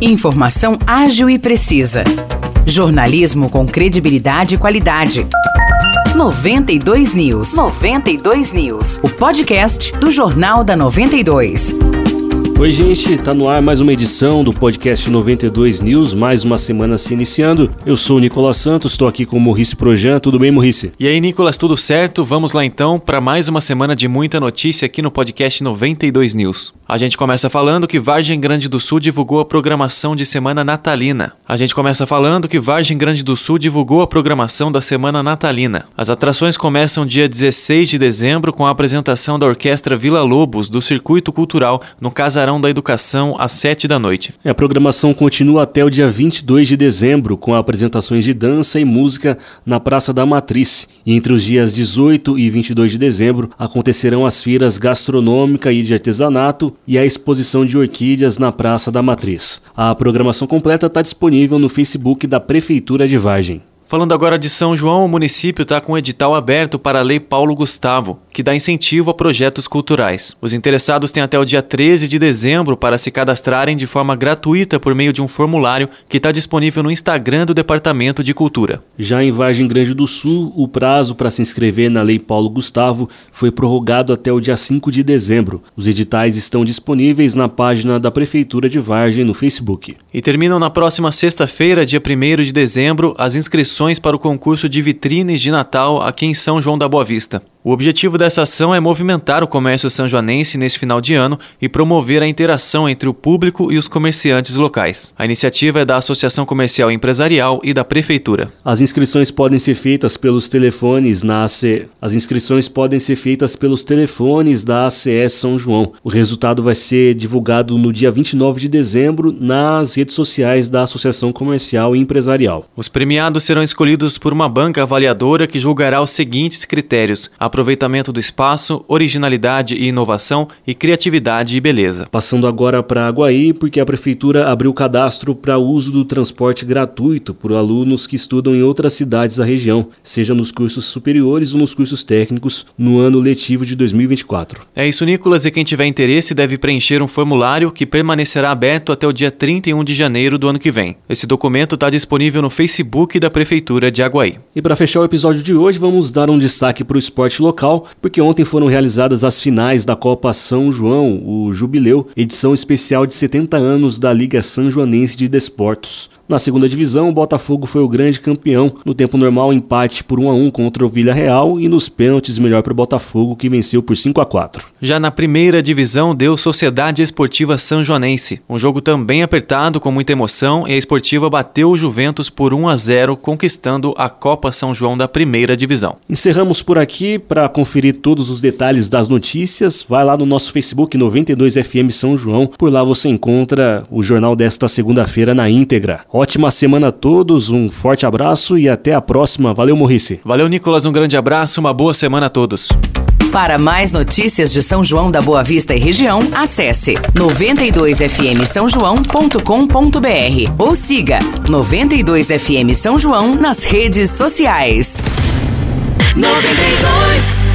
Informação ágil e precisa. Jornalismo com credibilidade e qualidade. 92 News. 92 News. O podcast do Jornal da 92. Oi, gente, tá no ar mais uma edição do podcast 92 News, mais uma semana se iniciando. Eu sou o Nicolas Santos, estou aqui com o Maurice Projan. Tudo bem, Maurice? E aí, Nicolas, tudo certo? Vamos lá então para mais uma semana de muita notícia aqui no podcast 92 News. A gente começa falando que Vargem Grande do Sul divulgou a programação de semana natalina. A gente começa falando que Vargem Grande do Sul divulgou a programação da semana natalina. As atrações começam dia 16 de dezembro com a apresentação da Orquestra Vila Lobos do Circuito Cultural no Casarão da Educação às 7 da noite. A programação continua até o dia 22 de dezembro com apresentações de dança e música na Praça da Matriz. E entre os dias 18 e 22 de dezembro acontecerão as feiras gastronômica e de artesanato e a exposição de orquídeas na Praça da Matriz. A programação completa está disponível no Facebook da Prefeitura de Vargem. Falando agora de São João, o município está com um edital aberto para a Lei Paulo Gustavo, que dá incentivo a projetos culturais. Os interessados têm até o dia 13 de dezembro para se cadastrarem de forma gratuita por meio de um formulário que está disponível no Instagram do Departamento de Cultura. Já em Vargem Grande do Sul, o prazo para se inscrever na Lei Paulo Gustavo foi prorrogado até o dia 5 de dezembro. Os editais estão disponíveis na página da Prefeitura de Vargem no Facebook. E terminam na próxima sexta-feira, dia 1 de dezembro, as inscrições inscrições para o concurso de vitrines de Natal aqui em São João da Boa Vista. O objetivo dessa ação é movimentar o comércio sanjoanense nesse final de ano e promover a interação entre o público e os comerciantes locais. A iniciativa é da Associação Comercial Empresarial e da Prefeitura. As inscrições podem ser feitas pelos telefones na ACE. As inscrições podem ser feitas pelos telefones da ACE São João. O resultado vai ser divulgado no dia 29 de dezembro nas redes sociais da Associação Comercial e Empresarial. Os premiados serão escolhidos por uma banca avaliadora que julgará os seguintes critérios: a aproveitamento do espaço, originalidade e inovação e criatividade e beleza. Passando agora para Aguaí, porque a prefeitura abriu cadastro para uso do transporte gratuito por alunos que estudam em outras cidades da região, seja nos cursos superiores ou nos cursos técnicos, no ano letivo de 2024. É isso, Nicolas, e quem tiver interesse deve preencher um formulário que permanecerá aberto até o dia 31 de janeiro do ano que vem. Esse documento está disponível no Facebook da Prefeitura de Aguaí. E para fechar o episódio de hoje, vamos dar um destaque para o esporte local, porque ontem foram realizadas as finais da Copa São João, o Jubileu, edição especial de 70 anos da Liga São Joanense de Desportos. Na segunda divisão, o Botafogo foi o grande campeão. No tempo normal, empate por 1 a 1 contra o Vila Real e nos pênaltis melhor para o Botafogo, que venceu por 5 a 4. Já na primeira divisão, deu Sociedade Esportiva São Joanense. Um jogo também apertado, com muita emoção, e a Esportiva bateu o Juventus por 1 a 0, conquistando a Copa São João da primeira divisão. Encerramos por aqui. Para conferir todos os detalhes das notícias, vai lá no nosso Facebook 92FM São João. Por lá você encontra o jornal desta segunda-feira na íntegra. Ótima semana a todos, um forte abraço e até a próxima. Valeu, Morrice. Valeu, Nicolas. Um grande abraço, uma boa semana a todos. Para mais notícias de São João da Boa Vista e região, acesse 92fm São João.com.br ou siga 92fm São João nas redes sociais. 92